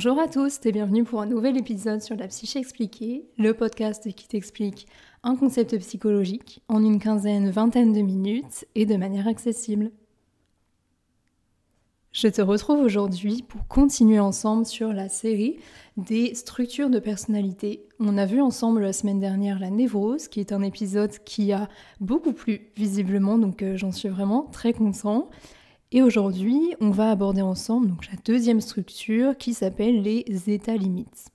Bonjour à tous et bienvenue pour un nouvel épisode sur la psyché expliquée, le podcast qui t'explique un concept psychologique en une quinzaine, vingtaine de minutes et de manière accessible. Je te retrouve aujourd'hui pour continuer ensemble sur la série des structures de personnalité. On a vu ensemble la semaine dernière la névrose, qui est un épisode qui a beaucoup plu visiblement, donc euh, j'en suis vraiment très content. Et aujourd'hui, on va aborder ensemble la deuxième structure qui s'appelle les états limites.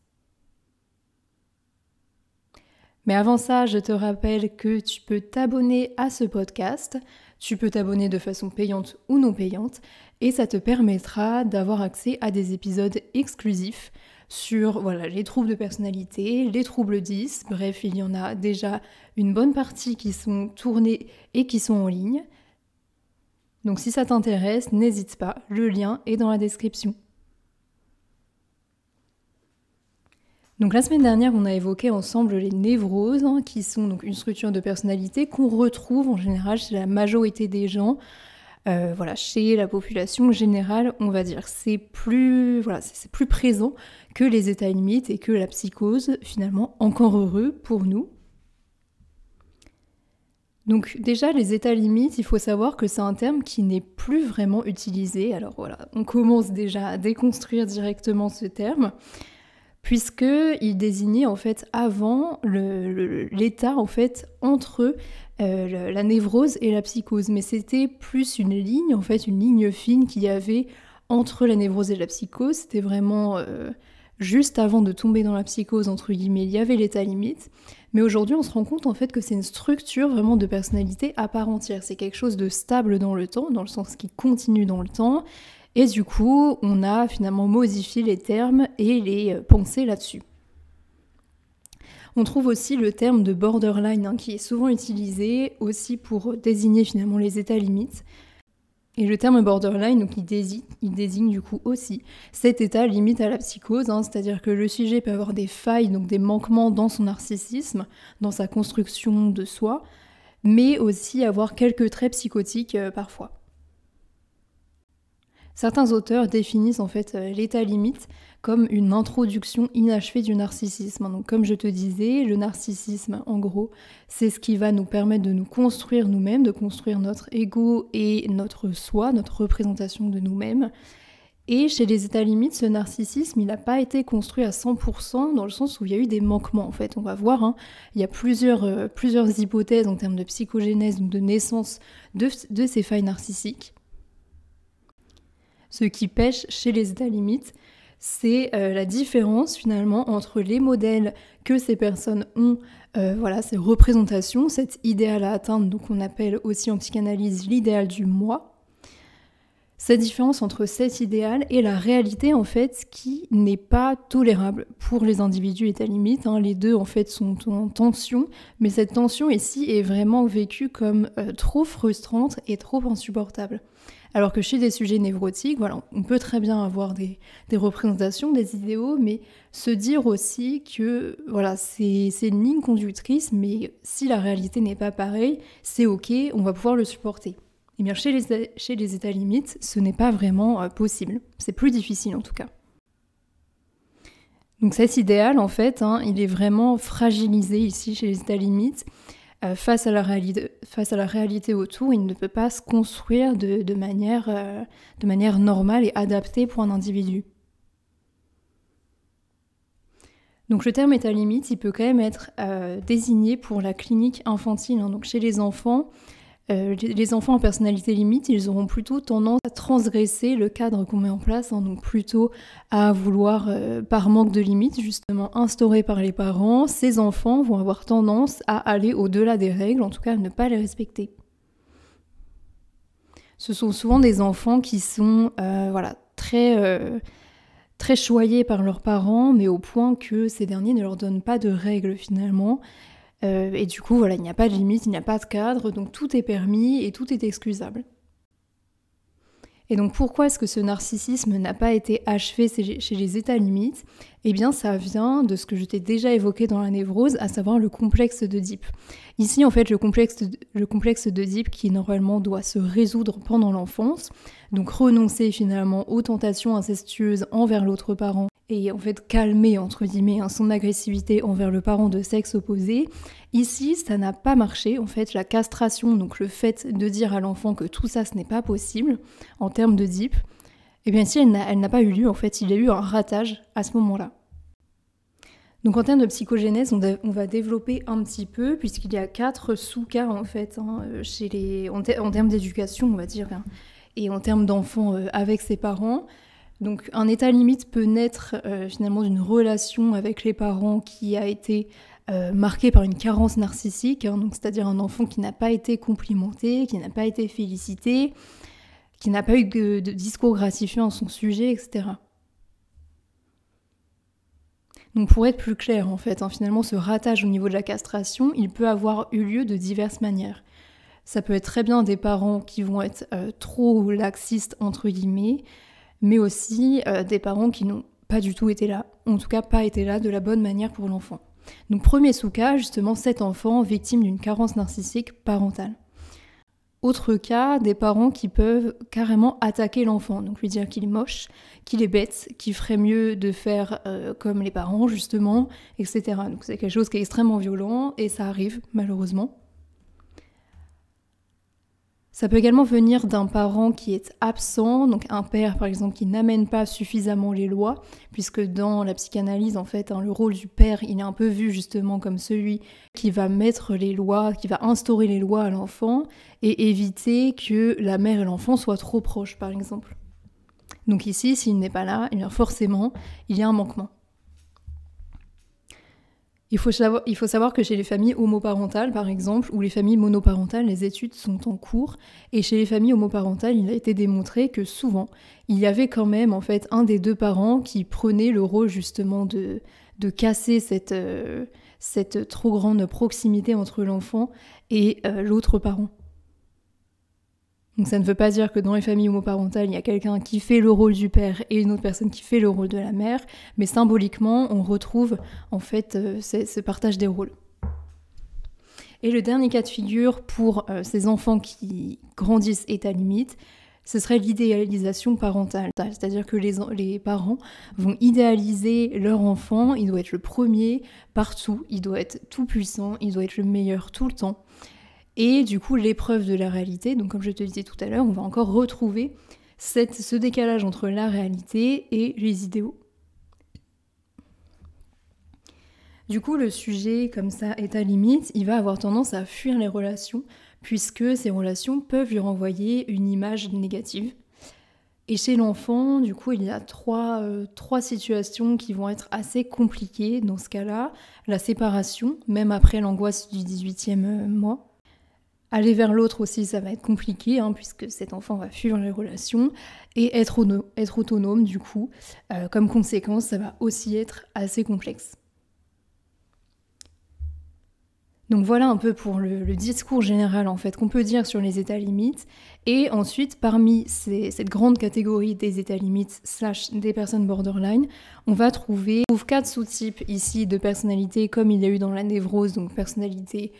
Mais avant ça, je te rappelle que tu peux t'abonner à ce podcast. Tu peux t'abonner de façon payante ou non payante et ça te permettra d'avoir accès à des épisodes exclusifs sur voilà, les troubles de personnalité, les troubles 10, bref, il y en a déjà une bonne partie qui sont tournés et qui sont en ligne. Donc si ça t'intéresse, n'hésite pas, le lien est dans la description. Donc la semaine dernière, on a évoqué ensemble les névroses, hein, qui sont donc une structure de personnalité qu'on retrouve en général chez la majorité des gens. Euh, voilà, chez la population générale, on va dire, c'est plus, voilà, c'est plus présent que les états limites et que la psychose, finalement, encore heureux pour nous. Donc déjà, les états limites, il faut savoir que c'est un terme qui n'est plus vraiment utilisé. Alors voilà, on commence déjà à déconstruire directement ce terme, puisqu'il désignait en fait avant l'état en fait entre euh, la névrose et la psychose. Mais c'était plus une ligne, en fait, une ligne fine qu'il y avait entre la névrose et la psychose. C'était vraiment... Euh, juste avant de tomber dans la psychose, entre guillemets, il y avait l'état limite. Mais aujourd'hui, on se rend compte en fait que c'est une structure vraiment de personnalité à part entière. C'est quelque chose de stable dans le temps, dans le sens qui continue dans le temps. Et du coup, on a finalement modifié les termes et les euh, pensées là-dessus. On trouve aussi le terme de borderline hein, qui est souvent utilisé aussi pour désigner finalement les états limites. Et le terme borderline, donc il désigne, du coup aussi cet état limite à la psychose, hein, c'est-à-dire que le sujet peut avoir des failles, donc des manquements dans son narcissisme, dans sa construction de soi, mais aussi avoir quelques traits psychotiques euh, parfois. Certains auteurs définissent en fait euh, l'état limite comme une introduction inachevée du narcissisme. Comme je te disais, le narcissisme en gros, c'est ce qui va nous permettre de nous construire nous-mêmes, de construire notre ego et notre soi, notre représentation de nous-mêmes. Et chez les états limites, ce narcissisme, n'a pas été construit à 100% dans le sens où il y a eu des manquements en fait. On va voir, hein. il y a plusieurs, euh, plusieurs hypothèses en termes de psychogénèse, ou de naissance de ces failles narcissiques. Ce qui pêche chez les états limites, c'est euh, la différence finalement entre les modèles que ces personnes ont, euh, voilà, ces représentations, cet idéal à atteindre, donc on appelle aussi en psychanalyse l'idéal du moi. Cette différence entre cet idéal et la réalité en fait qui n'est pas tolérable pour les individus état limite. Hein. Les deux en fait sont en tension, mais cette tension ici est vraiment vécue comme euh, trop frustrante et trop insupportable. Alors que chez des sujets névrotiques, voilà, on peut très bien avoir des, représentations, des idéaux, mais se dire aussi que voilà, c'est une ligne conductrice, mais si la réalité n'est pas pareille, c'est ok, on va pouvoir le supporter. Et eh bien chez les, états limites, ce n'est pas vraiment euh, possible. C'est plus difficile en tout cas. Donc cet idéal, en fait, hein, il est vraiment fragilisé ici chez les états limites. Euh, face, à la réalité, à autour, il ne peut pas se construire de, manière, euh, de manière normale et adaptée pour un individu. Donc le terme état limite, il peut quand même être euh, désigné pour la clinique infantile. Hein. Donc chez les enfants, euh, les enfants en personnalité limite, ils auront plutôt tendance à transgresser le cadre qu'on met en place, hein, donc plutôt à vouloir, euh, par manque de limites, justement instauré par les parents, ces enfants vont avoir tendance à aller au-delà des règles, en tout cas à ne pas les respecter. Ce sont souvent des enfants qui sont euh, voilà, très, très choyés par leurs parents, mais au point que ces derniers ne leur donnent pas de règles finalement. Euh, et du coup, voilà, il n'y a pas de limite, il n'y a pas de cadre, donc tout est permis et tout est excusable. Et donc pourquoi est-ce que ce narcissisme n'a pas été achevé chez les états limites? Eh bien ça vient de ce que je t'ai déjà évoqué dans la névrose, à savoir le complexe d'Oedipe. Ici en fait le complexe, le d'Oedipe qui normalement doit se résoudre pendant l'enfance, donc renoncer finalement aux tentations incestueuses envers l'autre parent et en fait calmer entre guillemets hein, son agressivité envers le parent de sexe opposé. Ici, ça n'a pas marché. En fait, la castration, donc le fait de dire à l'enfant que tout ça, ce n'est pas possible en termes de DIP, eh bien si elle n'a pas eu lieu, en fait, il y a eu un ratage à ce moment-là. Donc en termes de psychogénèse, on, va développer un petit peu, puisqu'il y a quatre sous-cas en fait, hein, chez les, en, termes d'éducation, on va dire, hein, et en termes d'enfants euh, avec ses parents. Donc un état limite peut naître euh, finalement d'une relation avec les parents qui a été euh, marquée par une carence narcissique, hein, c'est-à-dire un enfant qui n'a pas été complimenté, qui n'a pas été félicité, qui n'a pas eu de, discours gratifiant à son sujet, etc. Donc pour être plus clair, en fait, hein, finalement, ce ratage au niveau de la castration, il peut avoir eu lieu de diverses manières. Ça peut être très bien des parents qui vont être euh, trop laxistes, entre guillemets, mais aussi euh, des parents qui n'ont pas du tout été là, en tout cas pas été là de la bonne manière pour l'enfant. Donc premier sous-cas, justement, cet enfant victime d'une carence narcissique parentale. Autre cas, des parents qui peuvent carrément attaquer l'enfant, donc lui dire qu'il est moche, qu'il est bête, qu'il ferait mieux de faire euh, comme les parents justement, etc. Donc c'est quelque chose qui est extrêmement violent et ça arrive malheureusement. Ça peut également venir d'un parent qui est absent, donc un père par exemple qui n'amène pas suffisamment les lois, puisque dans la psychanalyse en fait, hein, le rôle du père il est un peu vu justement comme celui qui va mettre les lois, qui va instaurer les lois à l'enfant et éviter que la mère et l'enfant soient trop proches par exemple. Donc ici, s'il n'est pas là, eh forcément, il y a un manquement. Il faut, savoir, que chez les familles homoparentales, par exemple, ou les familles monoparentales, les études sont en cours. Et chez les familles homoparentales, il a été démontré que souvent, il y avait quand même en fait un des deux parents qui prenait le rôle justement de, de casser cette, euh, cette trop grande proximité entre l'enfant et euh, l'autre parent. Donc ça ne veut pas dire que dans les familles homoparentales, il y a quelqu'un qui fait le rôle du père et une autre personne qui fait le rôle de la mère, mais symboliquement, on retrouve en fait euh, ce partage des rôles. Et le dernier cas de figure pour euh, ces enfants qui grandissent état limite, ce serait l'idéalisation parentale. C'est-à-dire que les, parents vont idéaliser leur enfant, il doit être le premier partout, il doit être tout puissant, il doit être le meilleur tout le temps. Et du coup, l'épreuve de la réalité, donc comme je te disais tout à l'heure, on va encore retrouver ce décalage entre la réalité et les idéaux. Du coup, le sujet, comme ça, est à limite, il va avoir tendance à fuir les relations, puisque ces relations peuvent lui renvoyer une image négative. Et chez l'enfant, du coup, il y a trois, euh, trois, situations qui vont être assez compliquées dans ce cas-là. La séparation, même après l'angoisse du 18e mois. Aller vers l'autre aussi, ça va être compliqué, hein, puisque cet enfant va fuir les relations. Et être, autonome, du coup, euh, comme conséquence, ça va aussi être assez complexe. Donc voilà un peu pour le, discours général en fait qu'on peut dire sur les états limites. Et ensuite, parmi cette grande catégorie des états limites slash des personnes borderline, on va trouver quatre sous-types ici de personnalité comme il y a eu dans la névrose, donc personnalité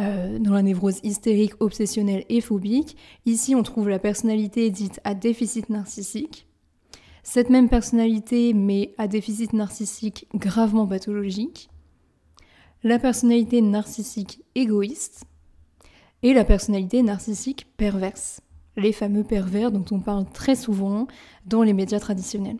euh, dans la névrose hystérique, obsessionnelle et phobique. Ici, on trouve la personnalité dite à déficit narcissique. Cette même personnalité, mais à déficit narcissique gravement pathologique. La personnalité narcissique égoïste. Et la personnalité narcissique perverse. Les fameux pervers dont on parle très souvent dans les médias traditionnels.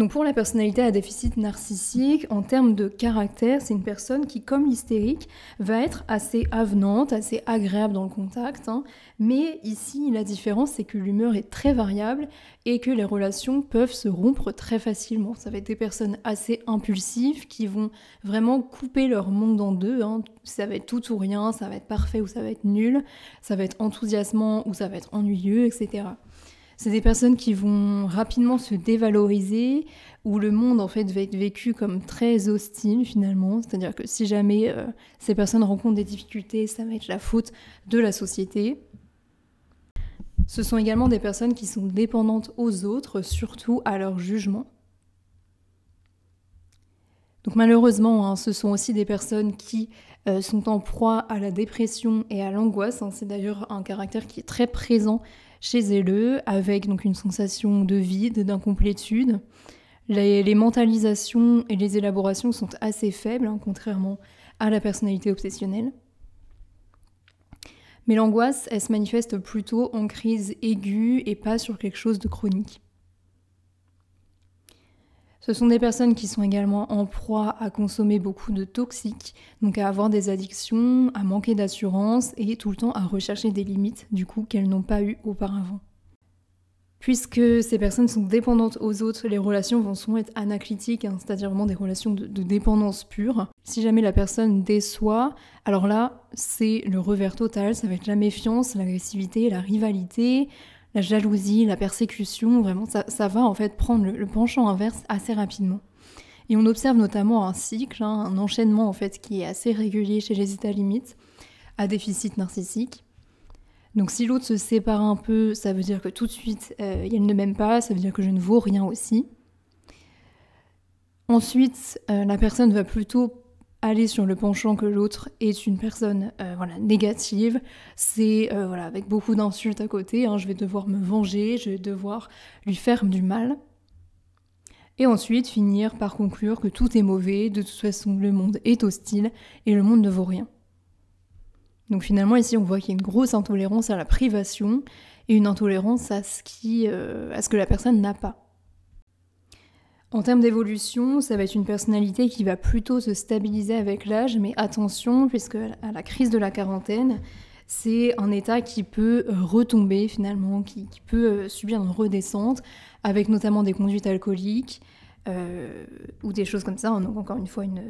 Donc pour la personnalité à déficit narcissique, en termes de caractère, c'est une personne qui, comme l'hystérique, va être assez avenante, assez agréable dans le contact. Hein. Mais ici, la différence, c'est que l'humeur est très variable et que les relations peuvent se rompre très facilement. Ça va être des personnes assez impulsives qui vont vraiment couper leur monde en deux. Hein. Ça va être tout ou rien, ça va être parfait ou ça va être nul, ça va être enthousiasmant ou ça va être ennuyeux, etc. C'est des personnes qui vont rapidement se dévaloriser, où le monde en fait va être vécu comme très hostile finalement. C'est-à-dire que si jamais euh, ces personnes rencontrent des difficultés, ça va être la faute de la société. Ce sont également des personnes qui sont dépendantes aux autres, surtout à leur jugement. Donc malheureusement, hein, ce sont aussi des personnes qui euh, sont en proie à la dépression et à l'angoisse. Hein. C'est d'ailleurs un caractère qui est très présent chez eux, avec donc une sensation de vide, d'incomplétude. Les, mentalisations et les élaborations sont assez faibles, hein, contrairement à la personnalité obsessionnelle. Mais l'angoisse, elle se manifeste plutôt en crise aiguë et pas sur quelque chose de chronique. Ce sont des personnes qui sont également en proie à consommer beaucoup de toxiques, donc à avoir des addictions, à manquer d'assurance et tout le temps à rechercher des limites, du coup, qu'elles n'ont pas eues auparavant. Puisque ces personnes sont dépendantes aux autres, les relations vont souvent être anaclitiques, hein, c'est-à-dire vraiment des relations de, dépendance pure. Si jamais la personne déçoit, alors là, c'est le revers total, ça va être la méfiance, l'agressivité, la rivalité, la jalousie, la persécution, vraiment, ça, va en fait prendre le, penchant inverse assez rapidement. Et on observe notamment un cycle, hein, un enchaînement en fait qui est assez régulier chez les états limites à déficit narcissique. Donc si l'autre se sépare un peu, ça veut dire que tout de suite, euh, elle ne m'aime pas, ça veut dire que je ne vaux rien aussi. Ensuite, euh, la personne va plutôt aller sur le penchant que l'autre est une personne euh, voilà, négative, c'est euh, voilà, avec beaucoup d'insultes à côté, hein, je vais devoir me venger, je vais devoir lui faire du mal. Et ensuite finir par conclure que tout est mauvais, de toute façon le monde est hostile et le monde ne vaut rien. Donc finalement ici on voit qu'il y a une grosse intolérance à la privation et une intolérance à ce, qui, euh, à ce que la personne n'a pas. En termes d'évolution, ça va être une personnalité qui va plutôt se stabiliser avec l'âge, mais attention, puisque à la crise de la quarantaine, c'est un état qui peut euh, retomber finalement, qui, peut euh, subir une redescente, avec notamment des conduites alcooliques euh, ou des choses comme ça, donc encore une fois une,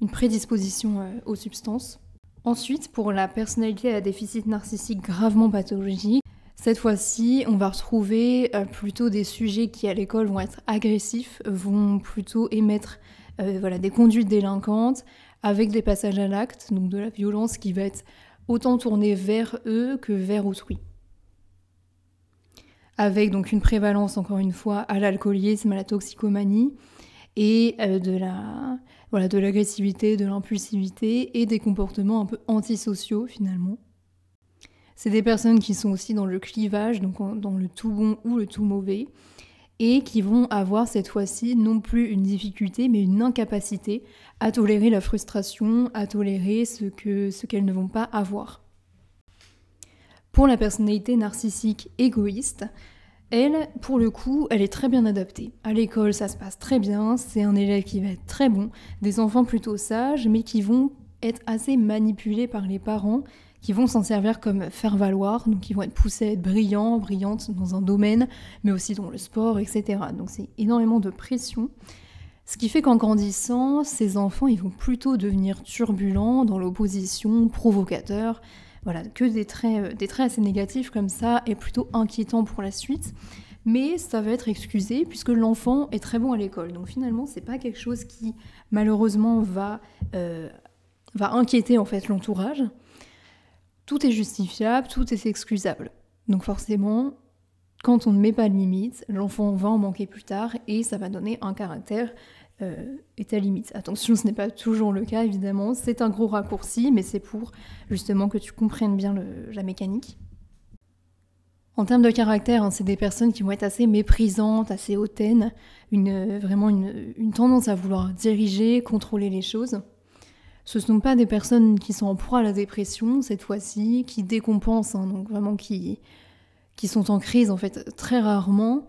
une prédisposition aux substances. Ensuite, pour la personnalité à déficit narcissique gravement pathologique, cette fois-ci, on va retrouver euh, plutôt des sujets qui à l'école vont être agressifs, vont plutôt émettre euh, des conduites délinquantes avec des passages à l'acte, donc de la violence qui va être autant tournée vers eux que vers autrui. Avec donc une prévalence encore une fois à l'alcoolisme, à la toxicomanie et euh, de la de l'agressivité, de l'impulsivité et des comportements un peu antisociaux finalement. C'est des personnes qui sont aussi dans le clivage, donc dans le tout bon ou le tout mauvais, et qui vont avoir cette fois-ci non plus une difficulté, mais une incapacité à tolérer la frustration, à tolérer ce qu'elles ce ne vont pas avoir. Pour la personnalité narcissique égoïste, elle, pour le coup, elle est très bien adaptée. À l'école, ça se passe très bien, c'est un élève qui va être très bon, des enfants plutôt sages, mais qui vont être assez manipulés par les parents qui vont s'en servir comme faire-valoir, donc ils vont être poussés à être brillants, brillantes dans un domaine, mais aussi dans le sport, etc. Donc c'est énormément de pression. Ce qui fait qu'en grandissant, ces enfants, ils vont plutôt devenir turbulents, dans l'opposition, provocateurs, voilà, que des traits, euh, des traits assez négatifs comme ça, et plutôt inquiétants pour la suite. Mais ça va être excusé puisque l'enfant est très bon à l'école. Donc finalement, c'est pas quelque chose qui malheureusement va, euh, va inquiéter en fait l'entourage tout est justifiable, tout est excusable. Donc forcément, quand on ne met pas de limite, l'enfant va en manquer plus tard et ça va donner un caractère euh, et à limite. Attention, ce n'est pas toujours le cas évidemment, c'est un gros raccourci, mais c'est pour justement que tu comprennes bien la mécanique. En termes de caractère, hein, c'est des personnes qui vont être assez méprisantes, assez hautaines, une, vraiment une tendance à vouloir diriger, contrôler les choses. Ce ne sont pas des personnes qui sont en proie à la dépression cette fois-ci, qui décompensent, hein, donc vraiment qui, sont en crise en fait très rarement.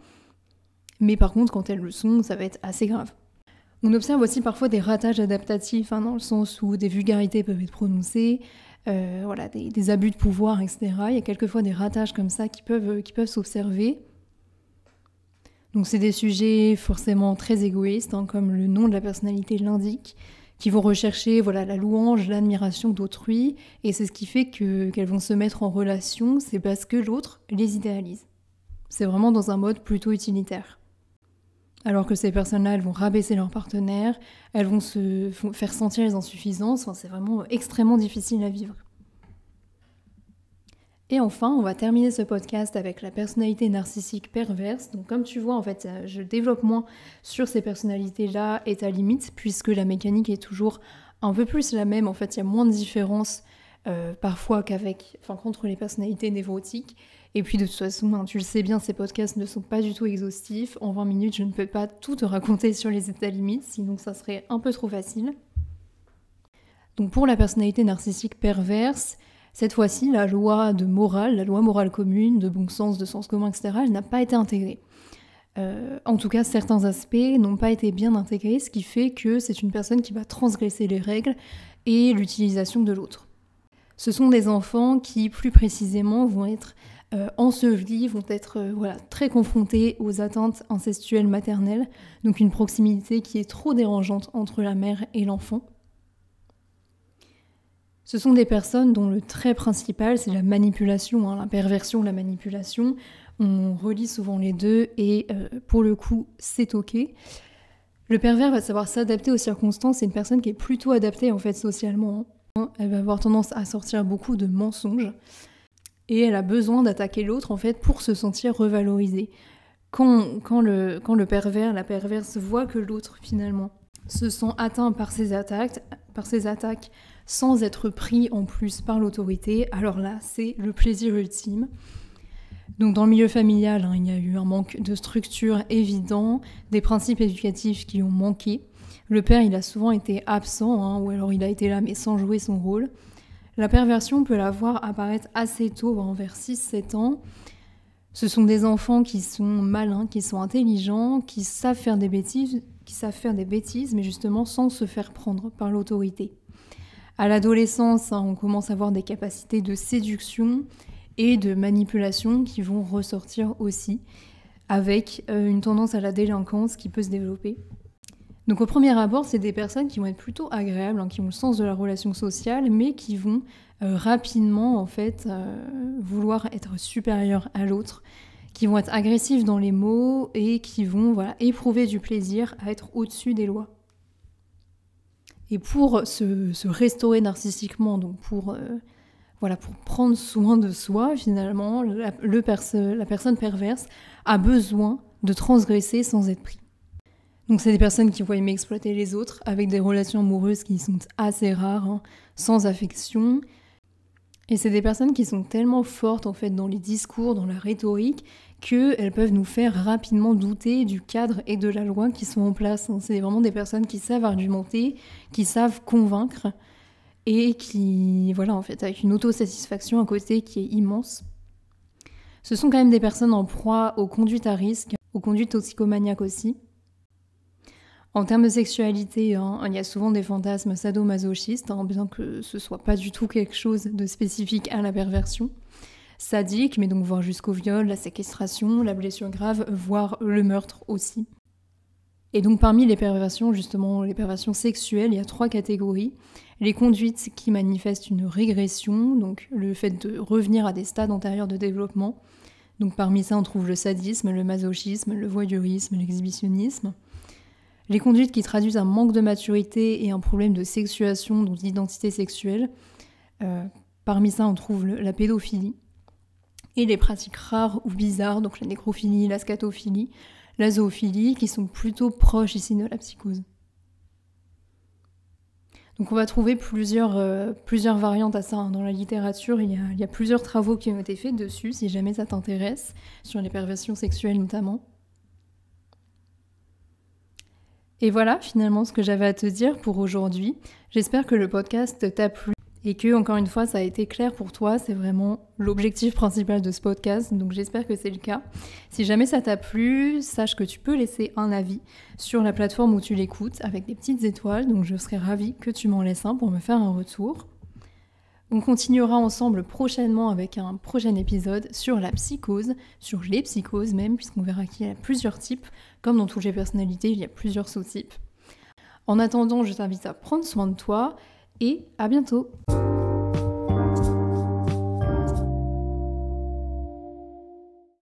Mais par contre, quand elles le sont, ça va être assez grave. On observe aussi parfois des ratages adaptatifs, hein, dans le sens où des vulgarités peuvent être prononcées, euh, voilà, des, abus de pouvoir, etc. Il y a quelquefois des ratages comme ça qui peuvent, qui peuvent s'observer. Donc c'est des sujets forcément très égoïstes, hein, comme le nom de la personnalité l'indique qui vont rechercher voilà la louange, l'admiration d'autrui, et c'est ce qui fait que qu'elles vont se mettre en relation, c'est parce que l'autre les idéalise. C'est vraiment dans un mode plutôt utilitaire. Alors que ces personnes-là, elles vont rabaisser leur partenaire, elles vont se faire sentir les insuffisances, c'est vraiment extrêmement difficile à vivre. Et enfin, on va terminer ce podcast avec la personnalité narcissique perverse. Donc comme tu vois, en fait, euh, je développe moins sur ces personnalités-là et ta limite, puisque la mécanique est toujours un peu plus la même. En fait, il y a moins de différences parfois qu'avec, enfin contre les personnalités névrotiques. Et puis de toute façon, hein, tu le sais bien, ces podcasts ne sont pas du tout exhaustifs. En 20 minutes, je ne peux pas tout te raconter sur les états limites, sinon ça serait un peu trop facile. Donc pour la personnalité narcissique perverse, cette fois-ci, la loi de morale, la loi morale commune, de bon sens, de sens commun, etc., n'a pas été intégrée. Euh, en tout cas, certains aspects n'ont pas été bien intégrés, ce qui fait que c'est une personne qui va transgresser les règles et l'utilisation de l'autre. Ce sont des enfants qui, plus précisément, vont être euh, ensevelis, vont être euh, voilà, très confrontés aux atteintes incestuelles maternelles, donc une proximité qui est trop dérangeante entre la mère et l'enfant. Ce sont des personnes dont le trait principal, c'est la manipulation, hein, la perversion, la manipulation. On relie souvent les deux et euh, pour le coup, c'est ok. Le pervers va savoir s'adapter aux circonstances. C'est une personne qui est plutôt adaptée en fait socialement. Hein. Elle va avoir tendance à sortir beaucoup de mensonges et elle a besoin d'attaquer l'autre en fait pour se sentir revalorisée. Quand, quand, le, quand le pervers, la perverse voit que l'autre finalement se sent atteint par ses attaques, par ses attaques sans être pris en plus par l'autorité, alors là, c'est le plaisir ultime. Donc dans le milieu familial, hein, il y a eu un manque de structure évident, des principes éducatifs qui ont manqué. Le père, il a souvent été absent, hein, ou alors il a été là mais sans jouer son rôle. La perversion peut la voir apparaître assez tôt, hein, vers 6-7 ans. Ce sont des enfants qui sont malins, qui sont intelligents, qui savent faire des bêtises, qui savent faire des bêtises, mais justement sans se faire prendre par l'autorité. À l'adolescence, hein, on commence à avoir des capacités de séduction et de manipulation qui vont ressortir aussi, avec euh, une tendance à la délinquance qui peut se développer. Donc au premier abord, c'est des personnes qui vont être plutôt agréables, hein, qui ont le sens de la relation sociale, mais qui vont euh, rapidement en fait euh, vouloir être supérieures à l'autre, qui vont être agressives dans les mots et qui vont voilà, éprouver du plaisir à être au-dessus des lois. Et pour se, restaurer narcissiquement, donc pour, euh, voilà, pour prendre soin de soi, finalement, la, personne perverse a besoin de transgresser sans être pris. Donc c'est des personnes qui vont aimer exploiter les autres avec des relations amoureuses qui sont assez rares, hein, sans affection, et c'est des personnes qui sont tellement fortes en fait dans les discours, dans la rhétorique, qu'elles peuvent nous faire rapidement douter du cadre et de la loi qui sont en place. C'est vraiment des personnes qui savent argumenter, qui savent convaincre et qui, voilà, en fait, avec une autosatisfaction à côté qui est immense. Ce sont quand même des personnes en proie aux conduites à risque, aux conduites toxicomaniaques aussi. En termes de sexualité, hein, il y a souvent des fantasmes sadomasochistes, hein, bien que ce soit pas du tout quelque chose de spécifique à la perversion. Sadique, mais donc voire jusqu'au viol, la séquestration, la blessure grave, voire le meurtre aussi. Et donc parmi les perversions, justement, les perversions sexuelles, il y a trois catégories. Les conduites qui manifestent une régression, donc le fait de revenir à des stades antérieurs de développement. Donc parmi ça, on trouve le sadisme, le masochisme, le voyeurisme, l'exhibitionnisme. Les conduites qui traduisent un manque de maturité et un problème de sexuation, donc d'identité sexuelle. Euh, parmi ça, on trouve la pédophilie. Et les pratiques rares ou bizarres, donc la nécrophilie, la scatophilie, la zoophilie, qui sont plutôt proches ici de la psychose. Donc on va trouver plusieurs, euh, plusieurs variantes à ça hein. dans la littérature. Il y, a, il y, a, plusieurs travaux qui ont été faits dessus, si jamais ça t'intéresse, sur les perversions sexuelles notamment. Et voilà finalement ce que j'avais à te dire pour aujourd'hui. J'espère que le podcast t'a plu et que, encore une fois, ça a été clair pour toi. C'est vraiment l'objectif principal de ce podcast, donc j'espère que c'est le cas. Si jamais ça t'a plu, sache que tu peux laisser un avis sur la plateforme où tu l'écoutes avec des petites étoiles, donc je serais ravie que tu m'en laisses un pour me faire un retour. On continuera ensemble prochainement avec un prochain épisode sur la psychose, sur les psychoses même, puisqu'on verra qu'il y a plusieurs types. Comme dans toutes les personnalités, il y a plusieurs sous-types. En attendant, je t'invite à prendre soin de toi et à bientôt.